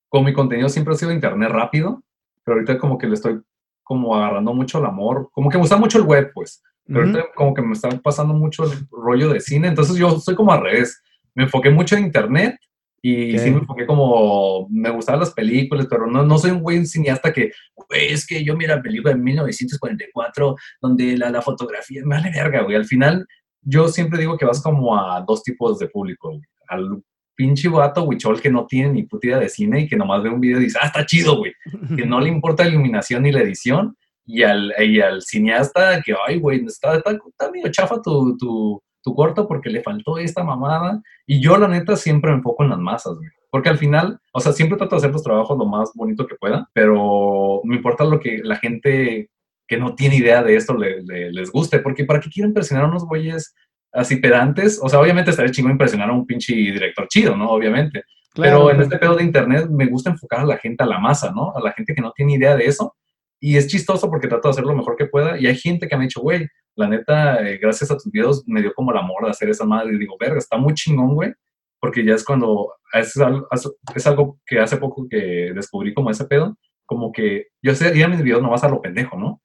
como mi contenido siempre ha sido internet rápido, pero ahorita como que le estoy como agarrando mucho el amor, como que me gusta mucho el web, pues. Pero ahorita como que me está pasando mucho el rollo de cine, entonces yo soy como al revés. Me enfoqué mucho en internet y sí me enfoqué como, me gustaban las películas, pero no, no soy un güey cineasta que, güey, es que yo mira película de 1944 donde la, la fotografía, me vale verga, güey. Al final, yo siempre digo que vas como a dos tipos de público, güey. Al pinche vato huichol que no tiene ni puta idea de cine y que nomás ve un video y dice, ah, está chido, güey. que no le importa la iluminación ni la edición. Y al, y al cineasta que, ay, güey, está, está, está medio chafa tu, tu, tu corto porque le faltó esta mamada. Y yo, la neta, siempre me enfoco en las masas, güey. Porque al final, o sea, siempre trato de hacer los trabajos lo más bonito que pueda, pero me importa lo que la gente que no tiene idea de esto les guste. Porque ¿para qué quiero impresionar a unos güeyes así pedantes? O sea, obviamente estaría chingo impresionar a un pinche director chido, ¿no? Obviamente. Pero en este pedo de internet me gusta enfocar a la gente, a la masa, ¿no? A la gente que no tiene idea de eso. Y es chistoso porque trato de hacer lo mejor que pueda. Y hay gente que me ha dicho, güey, la neta, eh, gracias a tus videos me dio como el amor de hacer esa madre. Y digo, verga, está muy chingón, güey. Porque ya es cuando, es algo, es algo que hace poco que descubrí como ese pedo, como que yo hacía mis videos nomás a lo pendejo, ¿no?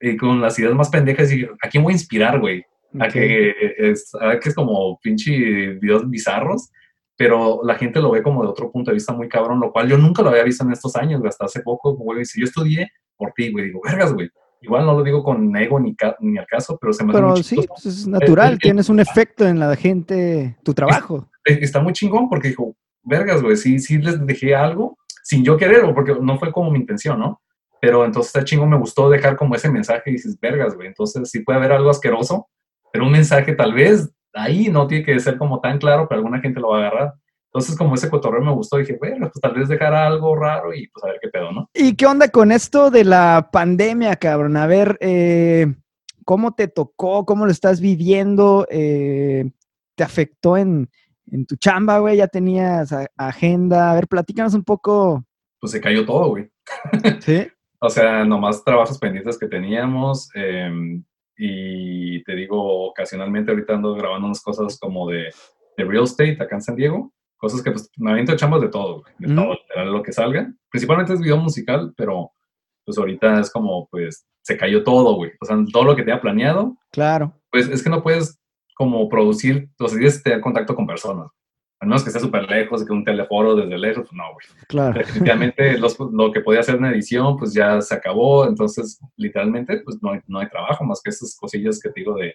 Y con las ideas más pendejas, y ¿a quién voy a inspirar, güey? A, que es, a que es como pinche videos bizarros, pero la gente lo ve como de otro punto de vista muy cabrón, lo cual yo nunca lo había visto en estos años, hasta hace poco, güey, si yo estudié por ti, güey, digo, vergas, güey, Igual no lo digo con ego ni, ni al caso, pero se me Pero sí, pues es natural, tienes un efecto en la gente, tu trabajo. está muy chingón porque dijo, vergas, güey, sí, sí les dejé algo sin yo quererlo, porque no fue como mi intención, ¿no? Pero entonces está chingón, me gustó dejar como ese mensaje y dices, vergas, güey, entonces sí puede haber algo asqueroso, pero un mensaje tal vez ahí no tiene que ser como tan claro, pero alguna gente lo va a agarrar. Entonces, como ese cotorreo me gustó, dije, bueno, pues tal vez dejar algo raro y pues a ver qué pedo, ¿no? ¿Y qué onda con esto de la pandemia, cabrón? A ver, eh, ¿cómo te tocó? ¿Cómo lo estás viviendo? Eh, ¿Te afectó en, tu chamba, güey? ¿Ya tenías agenda? A ver, platícanos un poco. Pues se cayó todo, güey. ¿Sí? o sea, nomás trabajos pendientes que teníamos. Em, y te digo, ocasionalmente ahorita ando grabando unas cosas como de, de real estate acá en San Diego cosas que pues me aviento chambas de todo, de todo, lo que salga. Principalmente es video musical, pero pues ahorita es como, pues, se cayó todo, güey. O sea, todo lo que te ha planeado. Claro. Pues es que no puedes como producir, o sea, tienes que tener contacto con personas. A menos que esté súper lejos, que un teléfono desde lejos, pues no, güey. Claro. Definitivamente lo que podía hacer en edición, pues ya se acabó. Entonces, literalmente, pues no hay, no hay trabajo más que esas cosillas que te digo de,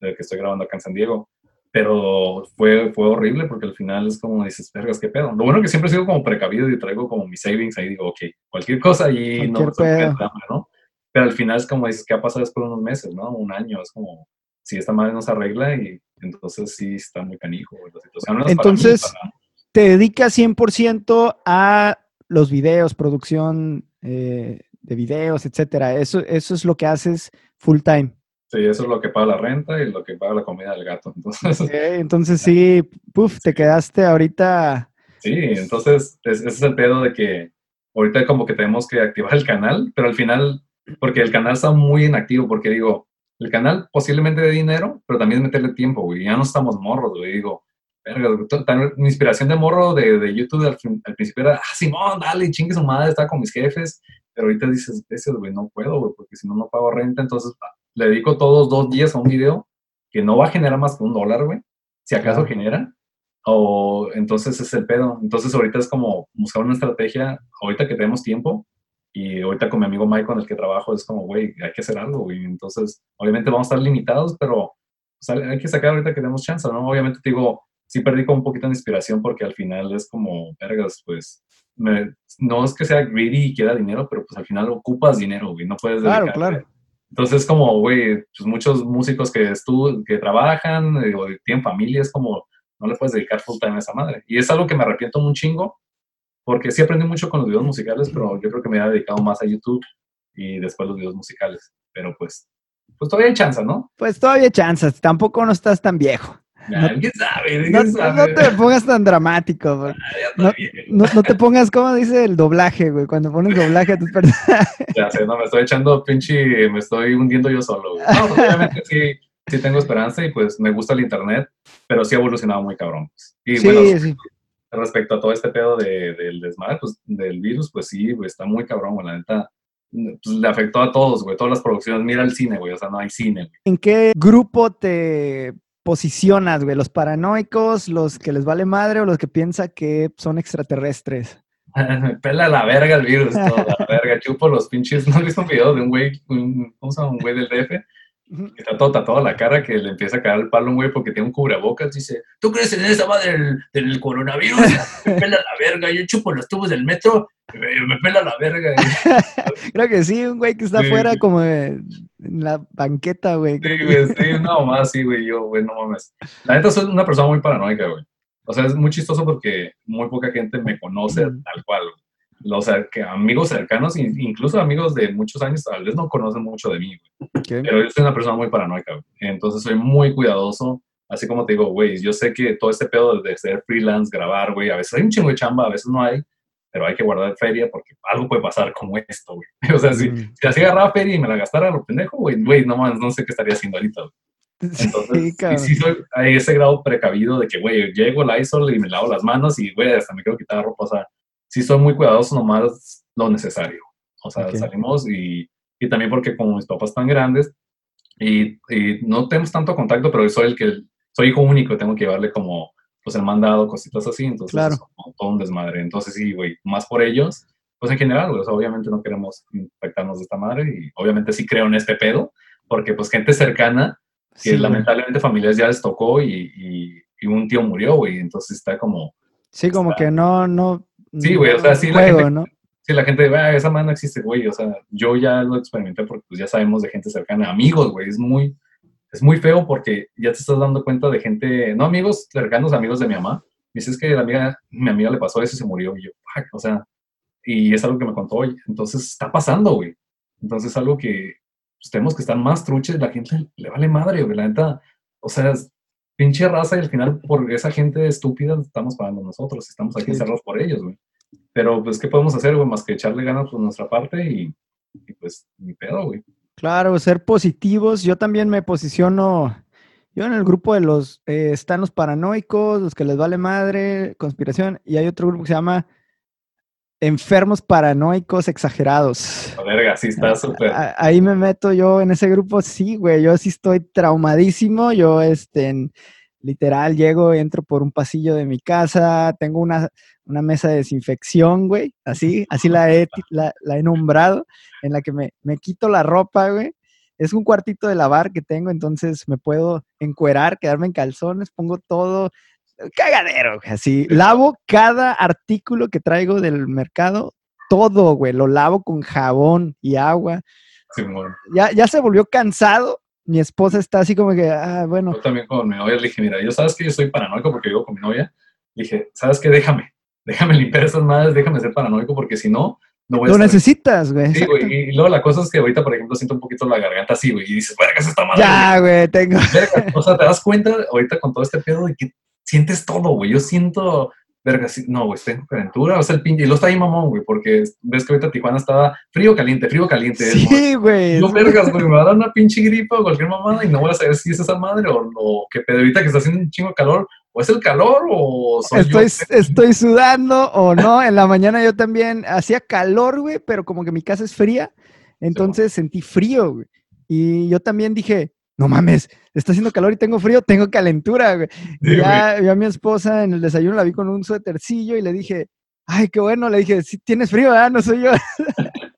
de que estoy grabando acá en San Diego pero fue, fue horrible porque al final es como dices, vergas, qué pedo. Lo bueno que siempre he sido como precavido y traigo como mis savings ahí, digo, ok, cualquier cosa y no, ¿no? Pero al final es como dices, ¿qué ha pasado después de unos meses, no? Un año, es como, si esta madre no se arregla y entonces sí está muy canijo la situación. entonces, te dedicas 100% a los videos, producción eh, de videos, etcétera. Eso, eso es lo que haces full time. Sí, eso es lo que paga la renta y lo que paga la comida del gato. Entonces, entonces sí, puf, te quedaste ahorita. Sí, entonces ese es el pedo de que ahorita como que tenemos que activar el canal, pero al final, porque el canal está muy inactivo, porque digo, el canal posiblemente de dinero, pero también meterle tiempo, güey. Ya no estamos morros, güey. Digo, verga, mi inspiración de morro de, de YouTube al, principio era, ah, Simón, dale, chingue su madre, está con mis jefes. Pero ahorita dices, ese, güey, no puedo, güey, porque si no, no pago renta. Entonces, ah, le dedico todos dos días a un video que no va a generar más que un dólar, güey. Si acaso genera. O entonces es el pedo. Entonces, ahorita es como buscar una estrategia, ahorita que tenemos tiempo, y ahorita con mi amigo Mike con el que trabajo es como, güey, hay que hacer algo, güey. Entonces, obviamente vamos a estar limitados, pero hay que sacar ahorita que tenemos chance, ¿no? Obviamente te digo, sí perdí como un poquito de inspiración porque al final es como, vergas, pues, no es que sea greedy y quiera dinero, pero pues al final ocupas dinero, güey, no puedes Claro, claro. Entonces, como, güey, pues muchos músicos que, que trabajan eh, o tienen familia, es como, no le puedes dedicar full time a esa madre. Y es algo que me arrepiento un chingo, porque sí aprendí mucho con los videos musicales, pero yo creo que me he dedicado más a YouTube y después los videos musicales. Pero pues, pues todavía hay chance, ¿no? Pues todavía hay chance, tampoco no estás tan viejo. No, ¿quién sabe, no, te pongas tan dramático, ah, no, te pongas, como dice el doblaje, güey, cuando pones doblaje a tus personajes. Ya sé, no, me estoy echando pinche, me estoy hundiendo yo solo, güey. No, pues, obviamente sí, sí tengo esperanza y pues me gusta el internet, pero sí ha evolucionado muy cabrón. Pues. Y sí, bueno, sí respecto a todo este pedo de, del desmadre, pues, del virus, pues sí, güey, está muy cabrón, güey, la neta. Pues, le afectó a todos, güey, todas las producciones. Mira el cine, güey, o sea, no hay cine. Güey. ¿En qué grupo te posicionas, güey? ¿Los paranoicos, los que les vale madre o los que piensan que son extraterrestres? Me pela la verga el virus, toda la verga, chupo los pinches. ¿No has visto un video de un güey, un, ¿cómo se llama? Un güey del DF que está todo tatuado la cara, que le empieza a caer el palo, güey, porque tiene un cubrebocas. Dice, ¿tú crees en esa madre del, coronavirus? Me pela la verga. Yo chupo los tubos del metro, me, pela la verga. Creo que sí, un güey que está afuera como en la banqueta, güey. Sí, güey, sí, no, más sí, güey, yo, güey, no mames. La neta, soy una persona muy paranoica, güey. O sea, es muy chistoso porque muy poca gente me conoce tal cual, los que amigos cercanos, incluso amigos de muchos años, tal vez no conocen mucho de mí, Pero yo soy una persona muy paranoica, Entonces soy muy cuidadoso. Así como te digo, güey, yo sé que todo este pedo de ser freelance, grabar, güey, a veces hay un chingo de chamba, a veces no hay, pero hay que guardar feria porque algo puede pasar como esto, güey. O sea, si, mm. si así agarraba feria y me la gastara a lo pendejo, güey, güey, no, no sé qué estaría haciendo ahorita, Entonces, sí, sí soy, hay ese grado precavido de que, güey, llego al ISOL y me lavo las manos y, güey, hasta me quiero quitar la ropa, o sea, sí soy muy cuidadoso nomás lo necesario. O sea, salimos y, y, también porque como mis papás están grandes y, y, no tenemos tanto contacto, pero soy el que, soy hijo único, tengo que llevarle como, pues el mandado, cositas así, entonces claro. es como todo un desmadre. Entonces sí, güey, más por ellos, pues en general, güey, obviamente no queremos infectarnos de esta madre y obviamente sí creo en este pedo, porque pues gente cercana, que lamentablemente familias ya les tocó y, y, un tío murió, güey, entonces está como... Sí, como que no, no, Sí, güey, o sea, sí, la gente, ¿no? sí, la gente, ah, esa mano existe, güey, o sea, yo ya lo experimenté porque pues ya sabemos de gente cercana, amigos, güey, es muy, es muy feo porque ya te estás dando cuenta de gente, no amigos cercanos, amigos de mi mamá, dices que la amiga, mi amiga le pasó eso y se murió, y yo, o sea, y es algo que me contó hoy, entonces está pasando, güey, entonces es algo que pues, tenemos que estar más truches, la gente le vale madre, güey, la neta, o sea, pinche raza y al final por esa gente estúpida estamos pagando nosotros, estamos aquí encerrados por ellos, güey. Pero pues, ¿qué podemos hacer, güey? Más que echarle ganas por nuestra parte y, pues, ni pedo, güey. Claro, ser positivos. Yo también me posiciono, yo en el grupo de los, eh, están los paranoicos, los que les vale madre, conspiración, y hay otro grupo que se llama enfermos paranoicos exagerados. verga, sí está súper. Ahí me meto yo en ese grupo, sí, güey, yo sí estoy traumadísimo, yo, este, literal, llego, entro por un pasillo de mi casa, tengo una, una mesa de desinfección, güey, así, así la he, la, he nombrado, en la que me, me quito la ropa, güey. Es un cuartito de lavar que tengo, entonces me puedo encuerar, quedarme en calzones, pongo todo, cagadero, así. Lavo cada artículo que traigo del mercado, todo, güey, lo lavo con jabón y agua. ya, ya se volvió cansado. Mi esposa está así como que, ah, bueno. Yo también con mi novia le dije, mira, yo sabes que yo soy paranoico porque vivo con mi novia. Le dije, ¿sabes qué? Déjame, déjame limpiar esas madres, déjame ser paranoico porque si no, no voy a Lo necesitas, güey. Sí, güey. Y, luego la cosa es que ahorita, por ejemplo, siento un poquito la garganta así, güey. Y dices, ¿qué se está mal. Ya, güey, tengo. O sea, te das cuenta ahorita con todo este pedo de que sientes todo, güey. Yo siento verga, sí, no, güey, tengo calentura, o sea, el pinche, y lo está ahí mamón, güey, porque ves que ahorita Tijuana estaba frío, caliente, frío, caliente. Sí, güey. No, vergas, güey, me va a dar una pinche gripa o cualquier mamada y no voy a saber si es esa madre o, o que Pedrita que está haciendo un chingo de calor, o es el calor o soy estoy, yo. Estoy sudando o no, en la mañana yo también hacía calor, güey, pero como que mi casa es fría, entonces sentí frío, güey. Y yo también dije, no mames, está haciendo calor y tengo frío, tengo calentura, güey. Sí, ya vi a mi esposa en el desayuno, la vi con un suétercillo y le dije, ay, qué bueno, le dije, si tienes frío, ¿verdad? No soy yo.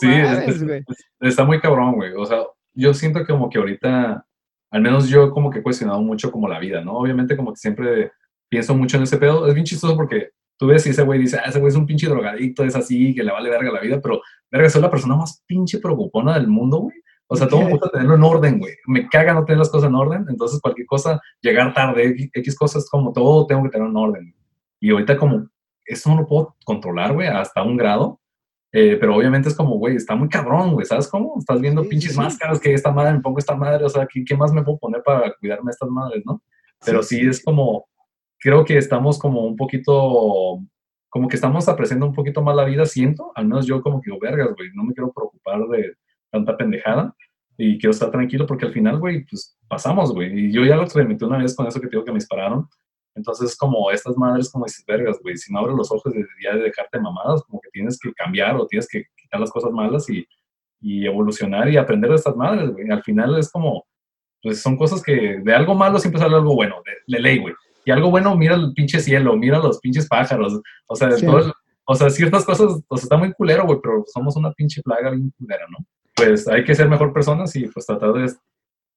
Sí, mames, es- güey. está muy cabrón, güey. O sea, yo siento que como que ahorita, al menos yo como que he cuestionado mucho como la vida, ¿no? Obviamente como que siempre pienso mucho en ese pedo. Es bien chistoso porque tú ves y ese güey dice, ah, ese güey es un pinche drogadicto, es así, que le vale verga la vida, pero verga, soy la persona más pinche preocupona del mundo, güey. O sea, todo me gusta tenerlo en orden, güey. Me caga no tener las cosas en orden, entonces cualquier cosa, llegar tarde, X- cosas, como todo tengo que tener en orden. Y ahorita como, eso no lo puedo controlar, güey, hasta un grado. Eh, pero obviamente es como, güey, está muy cabrón, güey, ¿sabes cómo? Estás viendo Sí, pinches sí, sí. máscaras que esta madre, me pongo esta madre, o sea, ¿qué, qué más me puedo poner para cuidarme de estas madres, no? Pero sí, es como, creo que estamos como un poquito, como que estamos apreciando un poquito más la vida, siento, al menos yo como que digo, vergas, güey, no me quiero preocupar de tanta pendejada y quiero estar tranquilo porque al final, güey, pues pasamos, güey, y yo ya lo experimenté una vez con eso que te digo que me dispararon, entonces, como estas madres, como dices, vergas, güey, si no abres los ojos de ya de dejarte mamadas, como que tienes que cambiar o tienes que quitar las cosas malas y, y evolucionar y aprender de estas madres, güey. Al final es como, pues son cosas que de algo malo siempre sale algo bueno, de, de ley, güey. Y algo bueno, mira el pinche cielo, mira los pinches pájaros, o sea, Sí. todo o sea, ciertas cosas, o sea, está muy culero, güey, pero somos una pinche plaga bien culera, ¿no? Pues hay que ser mejor personas y pues tratar de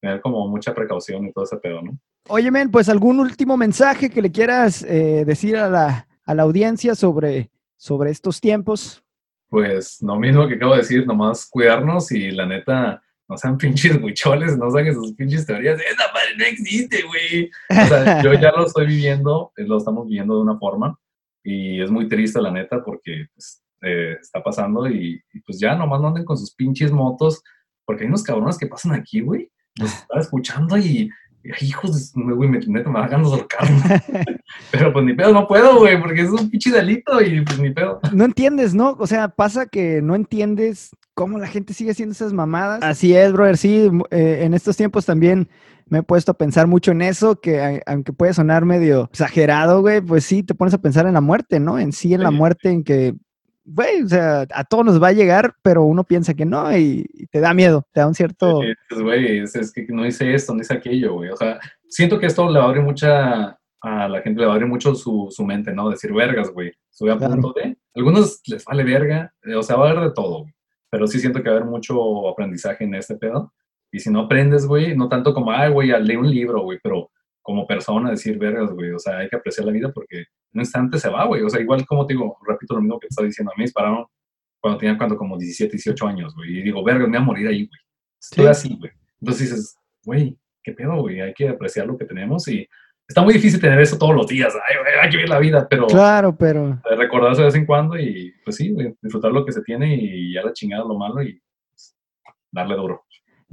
tener como mucha precaución y todo ese pedo, ¿no? Oye, men, pues algún último mensaje que le quieras eh, decir a la, a la audiencia sobre, sobre estos tiempos. pues lo mismo que acabo de decir, nomás cuidarnos y la neta, no sean pinches huicholes, no saquen sus pinches teorías. Esa madre no existe, güey. O sea, yo ya lo estoy viviendo, eh, lo estamos viviendo de una forma y es muy triste, la neta, porque pues, eh, está pasando y, y, pues ya nomás no anden con sus pinches motos, porque hay unos cabrones que pasan aquí, güey. Los estaba escuchando y, y, hijos, de- güey, me, neta, me da ganas de ahorcarme. Pero pues ni pedo, no puedo, güey, porque es un pinche delito y pues ni pedo. No entiendes, ¿no? O sea, pasa que no entiendes cómo la gente sigue haciendo esas mamadas. Así es, brother, sí, eh, en estos tiempos también me he puesto a pensar mucho en eso, que a- aunque puede sonar medio exagerado, güey, pues sí, te pones a pensar en la muerte, ¿no? En sí, en la muerte, en que, güey, o sea, a todos nos va a llegar, pero uno piensa que no y, y te da miedo, te da un cierto... Pues, güey, es, es que no hice esto, no hice aquello, güey. O sea, siento que esto le va a abrir mucha, a la gente le va a abrir mucho su, su mente, ¿no? Decir vergas, güey. Estoy a Claro. punto de. Algunos les vale verga, eh, o sea, va a haber de todo, güey. Pero sí siento que va a haber mucho aprendizaje en este pedo. Y si no aprendes, güey, no tanto como, ay, güey, leer un libro, güey, pero como persona decir vergas, güey. O sea, hay que apreciar la vida porque en un instante se va, güey. O sea, igual como te digo, repito lo mismo que te estaba diciendo, a mí me dispararon cuando tenía cuando como 17, 18 años, güey. Y digo, vergas, me voy a morir ahí, güey. Estoy Sí. así, güey. Entonces dices, güey, qué pedo, güey. Hay que apreciar lo que tenemos y está muy difícil tener eso todos los días. Ay, güey, hay que vivir la vida, pero Claro, pero... recordarse de vez en cuando y pues sí, güey, disfrutar lo que se tiene y ya la chingada lo malo y pues, darle duro.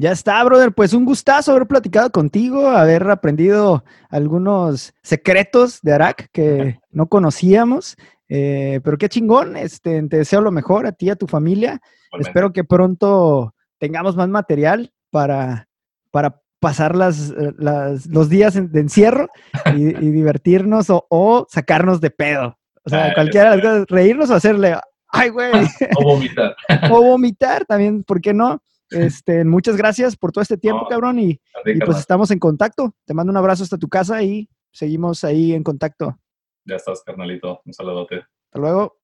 Ya está, brother. Pues un gustazo haber platicado contigo, haber aprendido algunos secretos de Arak que no conocíamos. Eh, pero qué chingón. Este, te deseo lo mejor a ti y a tu familia. Igualmente. Espero que pronto tengamos más material para, para pasar las, las- los días de encierro y, y divertirnos o, o sacarnos de pedo. O sea, Ah, cualquiera de las eso. cosas, reírnos o hacerle, ay, güey O vomitar. o vomitar también, ¿por qué no? Este, muchas gracias por todo este tiempo, No, cabrón, y, pues estamos en contacto. Te mando un abrazo hasta tu casa y seguimos ahí en contacto. Ya estás, carnalito. Un saludote. Hasta luego.